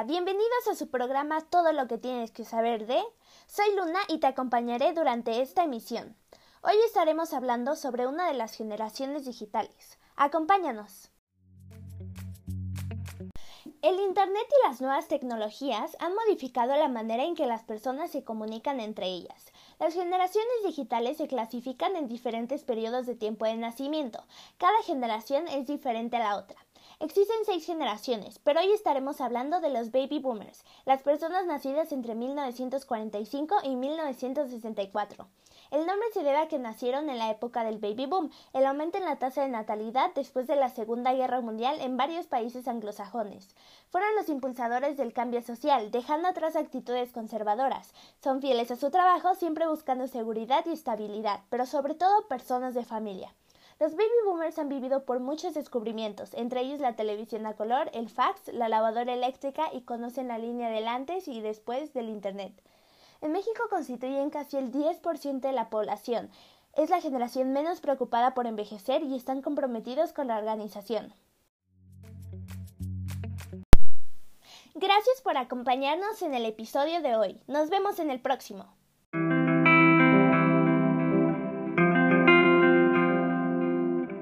Bienvenidos a su programa Todo lo que tienes que saber de... Soy Luna y te acompañaré durante esta emisión. Hoy estaremos hablando sobre una de las generaciones digitales. Acompáñanos. El Internet y las nuevas tecnologías han modificado la manera en que las personas se comunican entre ellas. Las generaciones digitales se clasifican en diferentes periodos de tiempo de nacimiento. Cada generación es diferente a la otra. Existen seis generaciones, pero hoy estaremos hablando de los baby boomers, las personas nacidas entre 1945 y 1964. El nombre se debe a que nacieron en la época del baby boom, el aumento en la tasa de natalidad después de la Segunda Guerra Mundial en varios países anglosajones. Fueron los impulsadores del cambio social, dejando atrás actitudes conservadoras. Son fieles a su trabajo, siempre buscando seguridad y estabilidad, pero sobre todo personas de familia. Los baby boomers han vivido por muchos descubrimientos, entre ellos la televisión a color, el fax, la lavadora eléctrica y conocen la línea del antes y después del Internet. En México constituyen casi el 10% de la población. Es la generación menos preocupada por envejecer y están comprometidos con la organización. Gracias por acompañarnos en el episodio de hoy. Nos vemos en el próximo.